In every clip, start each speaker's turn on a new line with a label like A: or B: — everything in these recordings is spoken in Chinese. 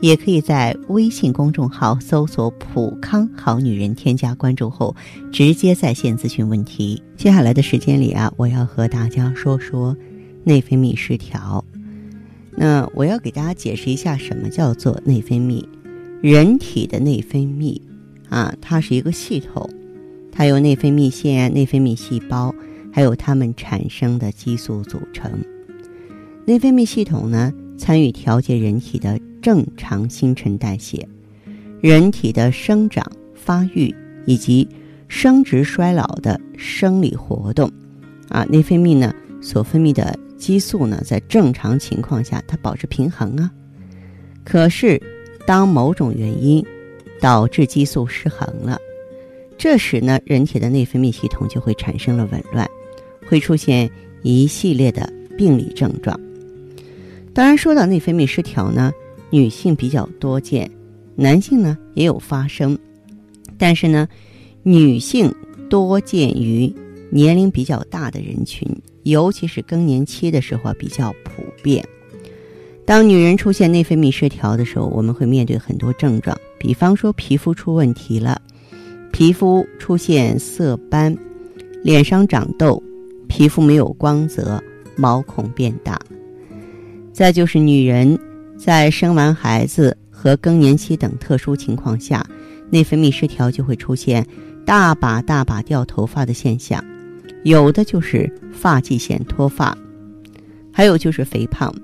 A: 也可以在微信公众号搜索“普康好女人”，添加关注后直接在线咨询问题。接下来的时间里啊，我要和大家说说内分泌失调。那我要给大家解释一下什么叫做内分泌。人体的内分泌啊，它是一个系统，它由内分泌腺、内分泌细胞还有它们产生的激素组成。内分泌系统呢，参与调节人体的。正常新陈代谢，人体的生长发育以及生殖衰老的生理活动，啊，内分泌呢所分泌的激素呢，在正常情况下它保持平衡啊。可是，当某种原因导致激素失衡了，这时呢，人体的内分泌系统就会产生了紊乱，会出现一系列的病理症状。当然，说到内分泌失调呢。女性比较多见，男性呢也有发生，但是呢，女性多见于年龄比较大的人群，尤其是更年期的时候比较普遍。当女人出现内分泌失调的时候，我们会面对很多症状，比方说皮肤出问题了，皮肤出现色斑，脸上长痘，皮肤没有光泽，毛孔变大，再就是女人。在生完孩子和更年期等特殊情况下，内分泌失调就会出现大把大把掉头发的现象，有的就是发际线脱发，还有就是肥胖。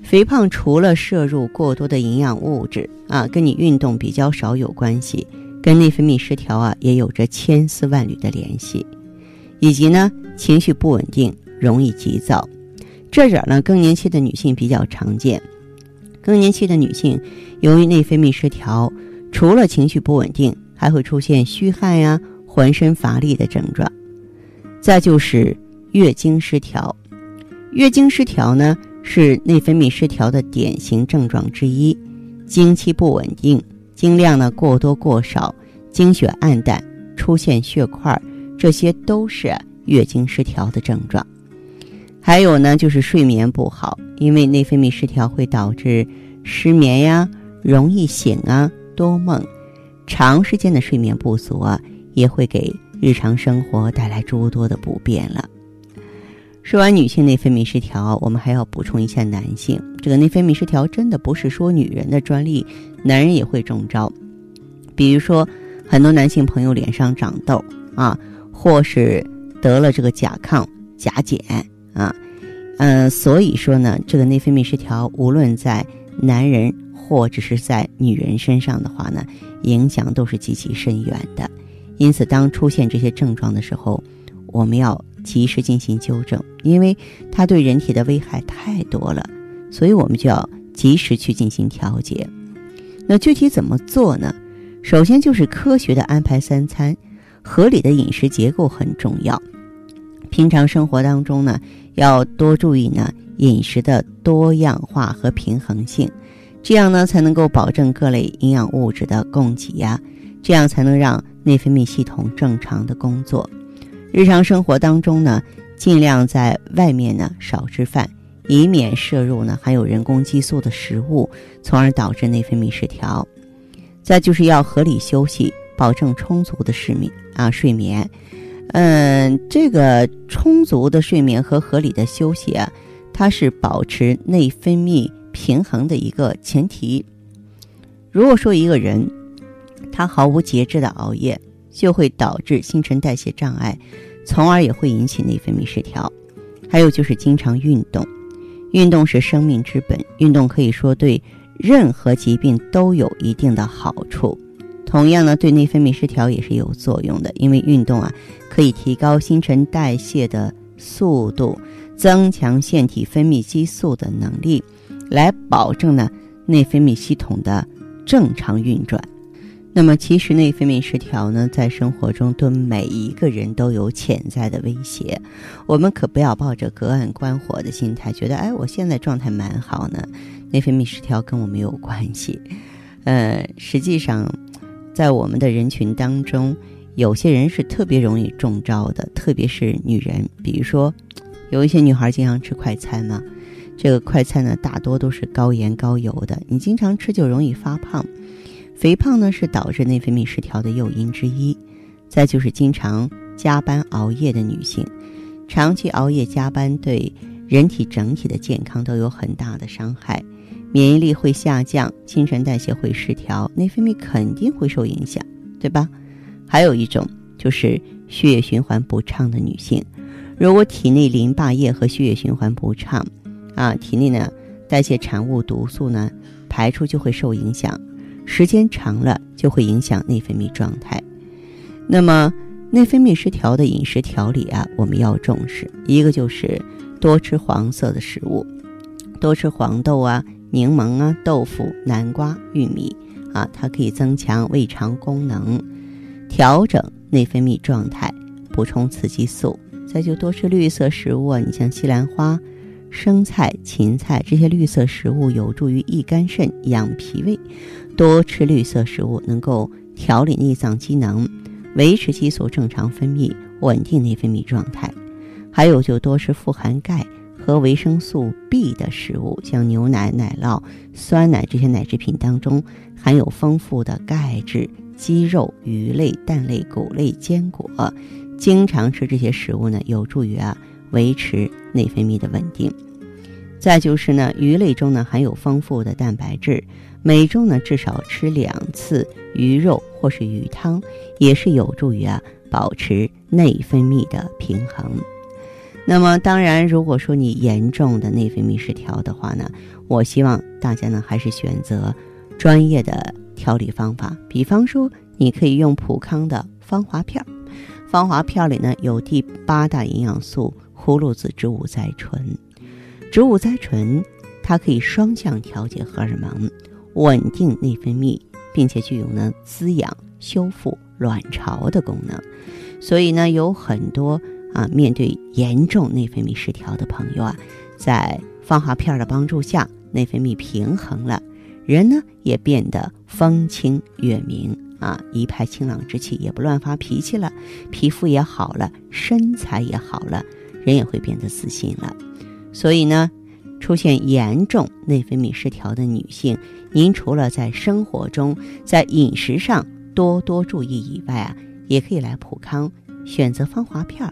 A: 肥胖除了摄入过多的营养物质啊，跟你运动比较少有关系，跟内分泌失调啊也有着千丝万缕的联系，以及呢情绪不稳定，容易急躁，这点呢更年期的女性比较常见。更年期的女性，由于内分泌失调，除了情绪不稳定，还会出现虚汗呀、浑身乏力的症状。再就是月经失调，月经失调呢是内分泌失调的典型症状之一。经期不稳定，经量呢过多过少，经血暗淡，出现血块，这些都是月经失调的症状。还有呢，就是睡眠不好，因为内分泌失调会导致失眠呀，容易醒啊，多梦，长时间的睡眠不足啊，也会给日常生活带来诸多的不便了。说完女性内分泌失调，我们还要补充一下男性，这个内分泌失调真的不是说女人的专利，男人也会中招。比如说，很多男性朋友脸上长痘啊，或是得了这个甲亢、甲减。啊，嗯，所以说呢，这个内分泌失调，无论在男人或者是在女人身上的话呢，影响都是极其深远的。因此，当出现这些症状的时候，我们要及时进行纠正，因为它对人体的危害太多了，所以我们就要及时去进行调节。那具体怎么做呢？首先就是科学的安排三餐，合理的饮食结构很重要。平常生活当中呢。要多注意呢饮食的多样化和平衡性，这样呢才能够保证各类营养物质的供给呀，这样才能让内分泌系统正常的工作。日常生活当中呢，尽量在外面呢少吃饭，以免摄入呢含有人工激素的食物，从而导致内分泌失调。再就是要合理休息，保证充足的睡眠啊睡眠。嗯，这个充足的睡眠和合理的休息啊，它是保持内分泌平衡的一个前提。如果说一个人他毫无节制的熬夜，就会导致新陈代谢障碍，从而也会引起内分泌失调。还有就是经常运动，运动是生命之本，运动可以说对任何疾病都有一定的好处。同样呢，对内分泌失调也是有作用的，因为运动啊，可以提高新陈代谢的速度，增强腺体分泌激素的能力，来保证呢内分泌系统的正常运转。那么，其实内分泌失调呢，在生活中对每一个人都有潜在的威胁。我们可不要抱着隔岸观火的心态，觉得哎，我现在状态蛮好呢，内分泌失调跟我没有关系。呃，实际上，在我们的人群当中，有些人是特别容易中招的，特别是女人。比如说，有一些女孩经常吃快餐嘛，这个快餐呢，大多都是高盐高油的，你经常吃就容易发胖。肥胖呢是导致内分泌失调的诱因之一，再就是经常加班熬夜的女性，长期熬夜加班对人体整体的健康都有很大的伤害，免疫力会下降，新陈代谢会失调，内分泌肯定会受影响，对吧？还有一种就是血液循环不畅的女性，如果体内淋巴液和血液循环不畅，啊，体内呢代谢产物毒素呢排出就会受影响。时间长了就会影响内分泌状态。那么，内分泌失调的饮食调理啊，我们要重视。一个就是多吃黄色的食物，多吃黄豆啊、柠檬啊、豆腐、南瓜、玉米啊，它可以增强胃肠功能，调整内分泌状态，补充雌激素。再就多吃绿色食物啊，你像西兰花、生菜、芹菜这些绿色食物，有助于益肝肾、养脾胃。多吃绿色食物能够调理内脏机能，维持激素正常分泌，稳定内分泌状态。还有就多吃富含钙和维生素 B 的食物，像牛奶、奶酪、酸奶这些奶制品当中含有丰富的钙质。鸡肉、鱼类、蛋类、谷类、坚果，经常吃这些食物呢，有助于啊维持内分泌的稳定。再就是呢，鱼类中呢含有丰富的蛋白质。每周呢至少吃两次鱼肉或是鱼汤，也是有助于啊保持内分泌的平衡。那么当然，如果说你严重的内分泌失调的话呢，我希望大家呢还是选择专业的调理方法。比方说，你可以用普康的芳华片儿，芳华片里呢有第八大营养素葫芦籽植物甾醇，植物甾醇它可以双向调节荷尔蒙。稳定内分泌，并且具有呢滋养、修复卵巢的功能，所以呢，有很多啊面对严重内分泌失调的朋友啊，在芳华片的帮助下，内分泌平衡了，人呢也变得风清月明啊，一派清朗之气，也不乱发脾气了，皮肤也好了，身材也好了，人也会变得自信了。所以呢。出现严重内分泌失调的女性，您除了在生活中、在饮食上多多注意以外啊，也可以来普康选择芳华片儿，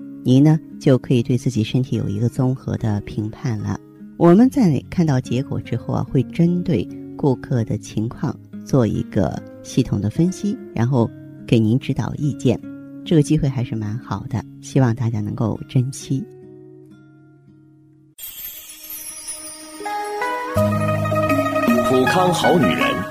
A: 您呢就可以对自己身体有一个综合的评判了。我们在看到结果之后啊，会针对顾客的情况做一个系统的分析，然后给您指导意见。这个机会还是蛮好的，希望大家能够珍惜。
B: 普康好女人，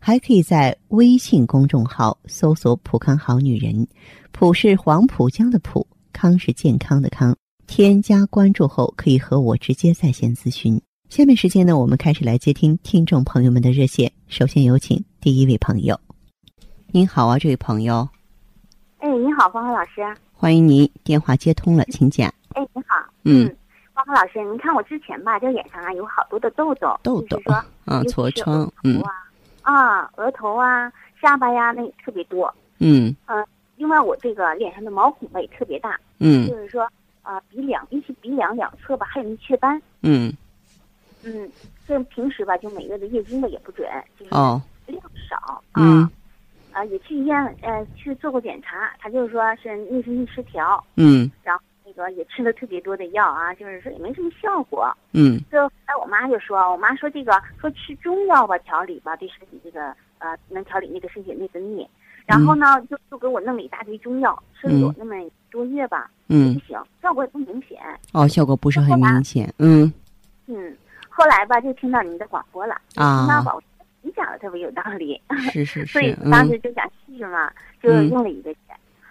A: 还可以在微信公众号搜索“浦康好女人”，浦是黄浦江的浦。康是健康的康。添加关注后，可以和我直接在线咨询。下面时间呢，我们开始来接听听众朋友们的热线。首先有请第一位朋友。您好啊，这位朋友。
C: 哎，你好，芳芳老师。
A: 欢迎您，电话接通了，请讲。
C: 哎，你好。
A: 嗯，
C: 芳芳老师，您看我之前吧，这脸上啊有好多的痘痘，
A: 痘痘啊，痤疮，
C: 嗯啊，额头啊，下巴呀，那特别多。
A: 嗯
C: 啊，另外我这个脸上的毛孔也特别大。
A: 嗯，
C: 就是说。啊，鼻梁，尤其鼻梁两侧吧，还有那雀斑。
A: 嗯，
C: 嗯，这平时吧，就每月的月经吧也不准，就是量少
A: 啊。
C: 啊，也去医院呃去做过检查，他就是说是内分泌失调。
A: 嗯，
C: 然后那个也吃了特别多的药啊，就是说也没什么效果。
A: 嗯，
C: 就哎，我妈就说，我妈说这个说吃中药吧调理吧，对身体这个呃能调理那个身体内分泌。然后呢，就就给我弄了一大堆中药，吃了有那么多月吧，
A: 嗯，
C: 不行，效果也不明显。
A: 哦，效果不是很明显，嗯。
C: 嗯，后来吧，就听到您的广播了，
A: 啊，
C: 听到吧，你讲的特别有道理，
A: 是是是，
C: 所以当时就想试嘛，就用了一个月。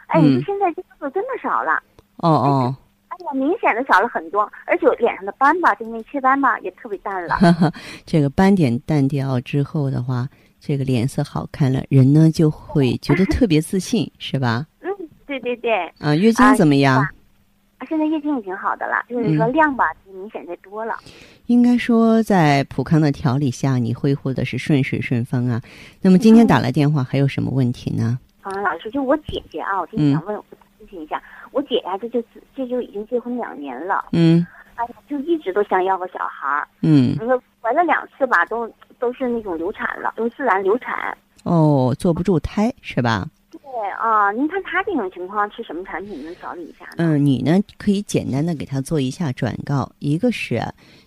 C: 哎，你现在这个真的少了。
A: 哦哦。
C: 哎呀，明显的少了很多，而且脸上的斑吧，就那雀斑吧，也特别淡了。
A: 这个斑点淡掉之后的话。这个脸色好看了，人呢就会觉得特别自信，是吧？
C: 嗯，对对对。
A: 啊，月经怎么样？
C: 啊，现在月经已经好的了，就是说量吧，明显的多了。
A: 应该说，在普康的调理下，你恢复的是顺水顺风啊。那么今天打来电话，还有什么问题呢？
C: 啊，老师，就我姐姐啊，我就想问咨询一下，我姐呀，这就这就已经结婚两年了。
A: 嗯。
C: 哎呀，就一直都想要个小孩儿。
A: 嗯。
C: 你说怀了两次吧，都。都是那种流产了，都自然流产。
A: 哦，坐不住胎是吧？
C: 对啊，您看他这种情况吃什么产品能调理一下呢？
A: 嗯，你呢可以简单的给他做一下转告。一个是，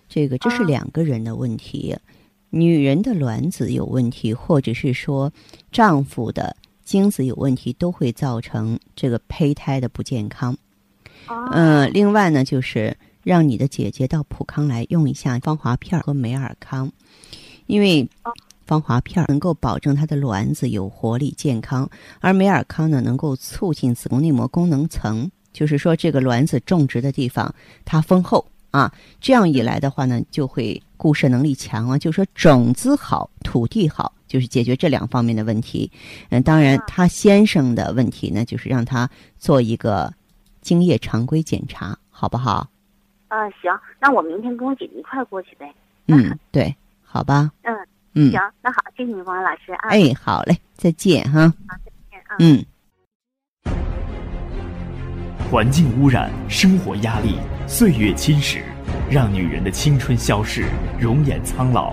A: 这个这是两个人的问题，女人的卵子有问题，或者是说丈夫的精子有问题，都会造成这个胚胎的不健康。嗯，另外呢，就是让你的姐姐到普康来用一下芳华片和美尔康。因为芳华片能够保证她的卵子有活力、健康，而美尔康呢能够促进子宫内膜功能层，就是说这个卵子种植的地方它丰厚啊。这样一来的话呢，就会固摄能力强啊，就是说种子好、土地好，就是解决这两方面的问题。嗯，当然他先生的问题呢，就是让他做一个精液常规检查，好不好？
C: 啊，行，那我明天跟我姐姐一块过去呗。
A: 嗯，对。好吧，
C: 嗯
A: 嗯，
C: 行，那好，谢谢你，王老师啊。
A: 哎，好嘞，再见哈。
C: 好，再见啊。
A: 嗯。
B: 环境污染、生活压力、岁月侵蚀，让女人的青春消逝，容颜苍老。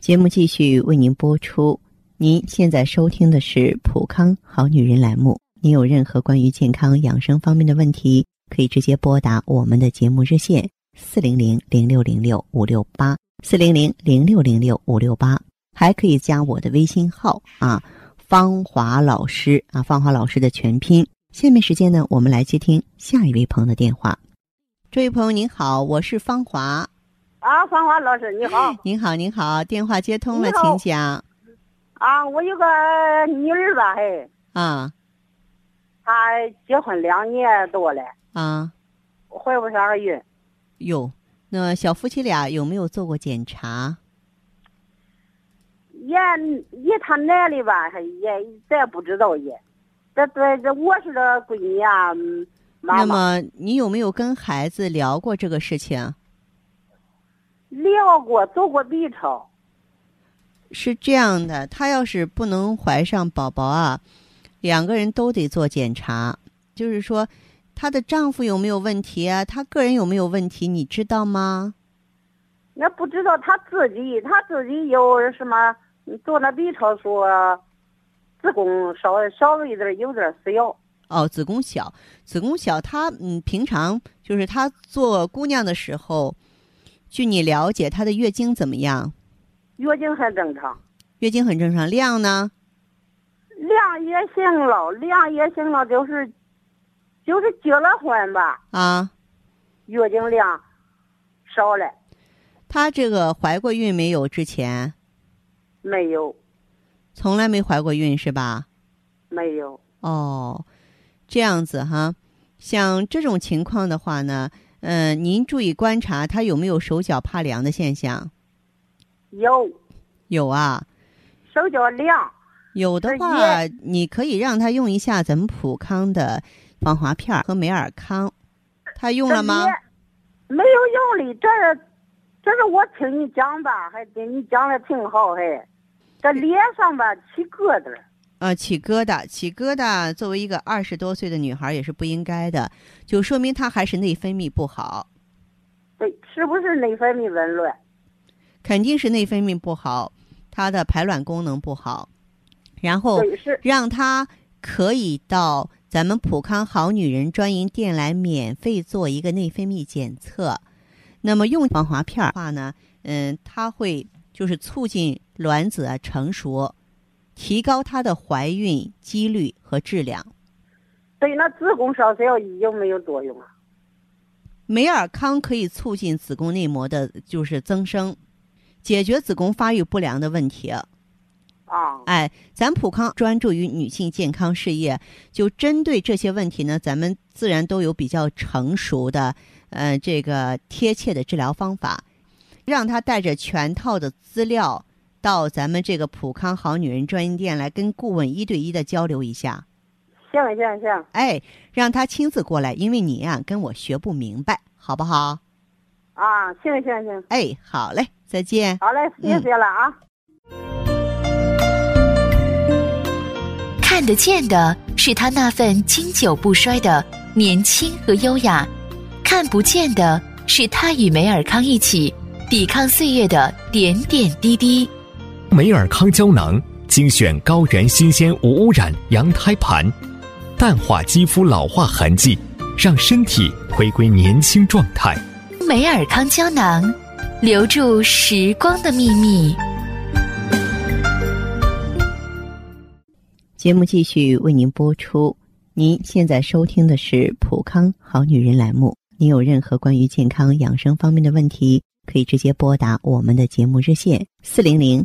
A: 节目继续为您播出。您现在收听的是普康好女人栏目。您有任何关于健康养生方面的问题，可以直接拨打我们的节目热线：四零零零六零六五六八。四零零零六零六五六八，还可以加我的微信号啊，芳华老师啊，芳华老师的全拼。下面时间呢，我们来接听下一位朋友的电话。这位朋友您好，我是芳华。
D: 啊，芳华老师你好。
A: 您好，您好，电话接通了，请讲。
D: 啊，我有个女儿吧，嘿。
A: 啊。
D: 她结婚两年多了。
A: 啊。
D: 怀不上儿孕。
A: 哟。那小夫妻俩有没有做过检查？
D: 也也他男的吧，也咱不知道也。这这这，我是这闺女啊，妈妈。
A: 那么你有没有跟孩子聊过这个事情？
D: 聊过，做过 B 超。
A: 是这样的，她要是不能怀上宝宝啊，两个人都得做检查，就是说。她的丈夫有没有问题啊？她个人有没有问题？你知道吗？
D: 那不知道，她自己，她自己有什么做那 B 超说子宫稍微稍微有点有点小。
A: 哦，子宫小，子宫小，她嗯，平常就是她做姑娘的时候，据你了解，她的月经怎么样？
D: 月经很正常，
A: 月经很正常，量呢？
D: 量也行了，量也行了，就是就是结了婚吧，
A: 啊，
D: 月经量少了，
A: 她这个怀过孕没有？之前
D: 没有
A: 从来没怀过孕是吧？
D: 没有，
A: 哦，这样子哈，像这种情况的话呢，嗯、您注意观察他有没有手脚怕凉的现象。
D: 有
A: 有啊，
D: 手脚凉，
A: 有的话，你可以让他用一下咱们普康的防滑片儿和美尔康，他用了吗？
D: 没有用的，这是这是我听你讲吧，还跟你讲的挺好，还这脸上吧起疙瘩，
A: 呃，起疙瘩，起疙瘩，作为一个二十多岁的女孩也是不应该的，就说明她还是内分泌不好，
D: 对，是不是内分泌紊乱？
A: 肯定是内分泌不好，她的排卵功能不好，然后让她可以到咱们普康好女人专营店来免费做一个内分泌检测。那么用防滑片儿的话呢，嗯，它会就是促进卵子啊成熟，提高她的怀孕几率和质量。
D: 对那子宫烧小有没有作用啊？
A: 美尔康可以促进子宫内膜的就是增生，解决子宫发育不良的问题。
D: 啊，
A: 哎，咱普康专注于女性健康事业，就针对这些问题呢，咱们自然都有比较成熟的，呃，这个贴切的治疗方法，让她带着全套的资料到咱们这个普康好女人专营店来跟顾问一对一的交流一下。
D: 行行行，
A: 哎，让他亲自过来，因为你呀、跟我学不明白，好不好？
D: 啊，行行行，
A: 哎，好嘞，再见。
D: 好嘞，谢谢了啊。
E: 看得见的是他那份经久不衰的年轻和优雅，看不见的是他与梅尔康一起抵抗岁月的点点滴滴。
B: 美尔康胶囊精选高原新鲜无污染羊胎盘，淡化肌肤老化痕迹，让身体回归年轻状态。
E: 美尔康胶囊，留住时光的秘密。
A: 节目继续为您播出。您现在收听的是《普康好女人》栏目。您有任何关于健康养生方面的问题，可以直接拨打我们的节目热线四零零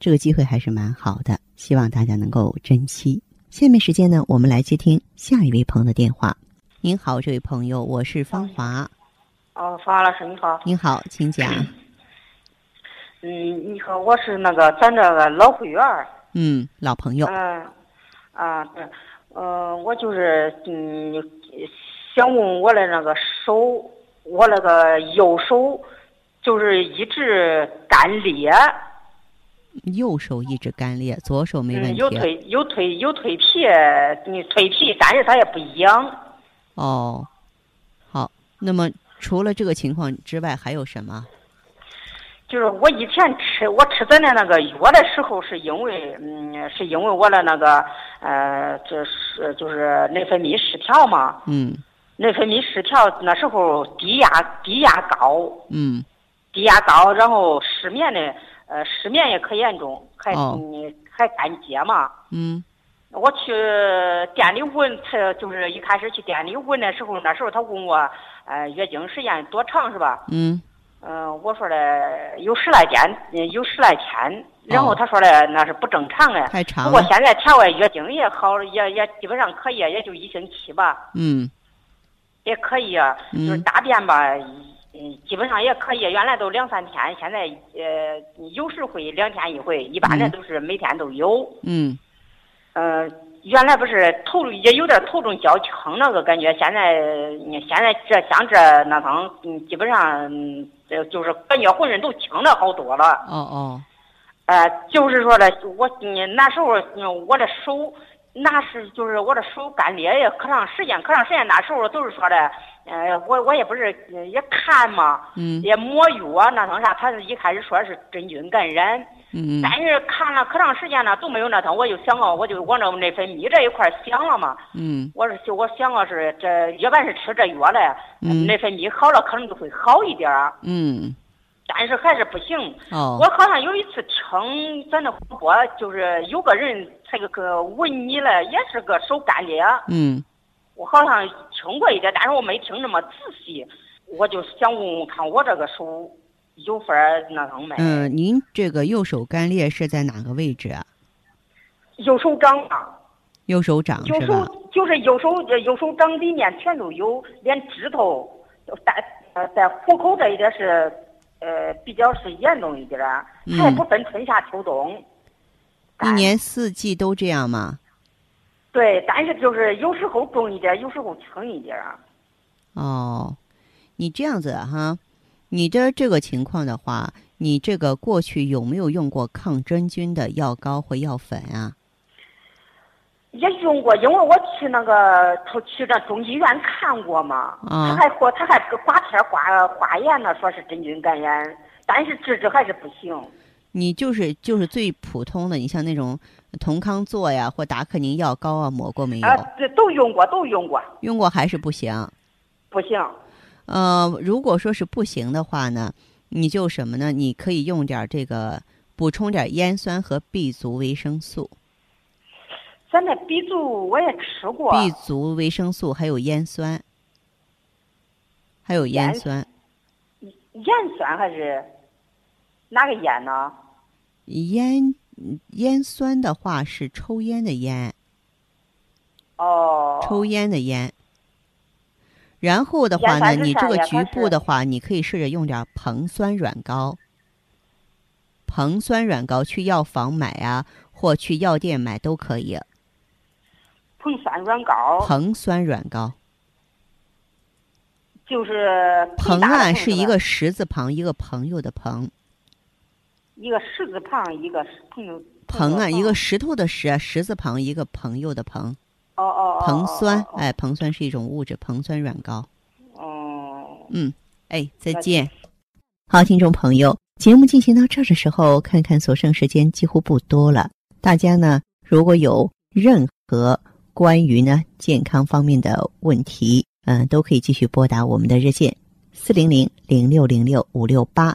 A: 这个机会还是蛮好的，希望大家能够珍惜。下面时间呢，我们来接听下一位朋友的电话。您好，这位朋友，我是芳华。
F: 哦，方老师你好。
A: 您好，请讲。
F: 嗯，你好，我是那个咱这个老会员儿。
A: 嗯，老朋友。
F: 嗯，啊，对，呃，我就是嗯，想问我的那个手，我那个右手就是一直干裂，
A: 右手一直干裂，左手没问
F: 嗯，
A: 题。
F: 有腿有腿有腿皮，你腿皮，但是它也不痒。
A: 哦，好。那么除了这个情况之外，还有什么？
F: 就是我以前吃我吃咱的那个药的时候，是因为嗯，是因为我的那个呃，就是就是内分泌失调嘛。
A: 嗯
F: 内分泌失调，那时候低压低压高，
A: 嗯
F: 低压高，然后失眠的呃失眠也可严重，还、
A: 哦
F: 嗯还干结嘛。
A: 嗯
F: 我去店里问他，就是一开始去店里问的时候，那时候他问我，呃，月经时间多长是吧？
A: 嗯
F: 嗯、我说的有十来天，嗯有十来天。然后他说的那是不正常的，
A: 太长
F: 不过现在调完月经也好，也也基本上可以，也就一星期吧，
A: 嗯
F: 也可以啊。
A: 嗯
F: 就是大便吧，嗯，基本上也可以。原来都两三天，现在呃有时会两天一回，一般的
A: 嗯
F: 都是每天都有。
A: 嗯
F: 呃，原来不是头也有点头重脚轻那个感觉，现在现在这像这那趟，嗯，基本上这就是感觉浑身都轻了好多了。
A: 哦哦。
F: 呃，就是说的我你那时候我的手。那是就是我的手干裂也，可长时间可长时间。那时候都是说的，呃，我我也不是也看嘛，
A: 嗯，
F: 也抹药那趟啥，他是一开始说是真菌感染，
A: 嗯
F: 但是看了可长时间了都没有那趟，我就想啊，我就往那内分泌这一块想了嘛，
A: 嗯，
F: 我是就我想啊是这，要不然是吃这药嘞，内分泌好了可能就会好一点
A: 嗯。
F: 但是还是不行。
A: 哦。
F: 我好像有一次听咱那广播，就是有个人他个个问你了，也是个手干裂。
A: 嗯。
F: 我好像听过一点，但是我没听那么仔细。我就想问问看，我这个手有法儿那能没？
A: 嗯，您这个右手干裂是在哪个位置啊？
F: 右手掌啊。
A: 右手掌
F: 是吧？右手就是右手，右手掌里面全都有，连指头在呃在虎口这一点是。呃，比较是严重一点儿，还不分春夏秋冬。
A: 一年四季都这样吗？
F: 对，但是就是有时候重一点，有时候轻一点儿。
A: 哦，你这样子哈，你的这个情况的话，你这个过去有没有用过抗真菌的药膏或药粉啊？
F: 也用过，因为我去那个去那中医院看过嘛，他还说他还挂贴挂化验呢，说是真菌感染，但是治治还是不行。
A: 你就是就是最普通的，你像那种酮康唑呀或达克宁药膏啊，抹过没有？
F: 啊，这都用过，都用过。
A: 用过还是不行？
F: 不行。
A: 呃，如果说是不行的话呢，你就什么呢？你可以用点这个补充点烟酸和 B 族维生素。
F: 咱那 B 族我也吃过
A: ，B 族维生素还有烟酸，还有烟酸。
F: 烟酸还是哪个烟呢？
A: 烟烟酸的话是抽烟的烟。
F: 哦。
A: 抽烟的烟。然后的话呢，你这个局部的话，你可以试着用点硼酸软膏。硼酸软膏去药房买啊，或去药店买都可以。
F: 硼酸软膏，
A: 硼酸软膏，
F: 就是
A: 硼啊，是一个石字旁，一个朋友的朋，
F: 一个石字旁，一个朋友。
A: 硼啊，一个石头的石，石字旁一个朋友的朋。
F: 哦哦哦。
A: 硼酸，哎，硼酸是一种物质，硼酸软膏。
F: 哦。
A: 嗯，哎，再见。好，听众朋友，节目进行到这儿的时候，看看所剩时间几乎不多了。大家呢，如果有任何。关于呢健康方面的问题，嗯，都可以继续拨打我们的热线四零零零六零六五六八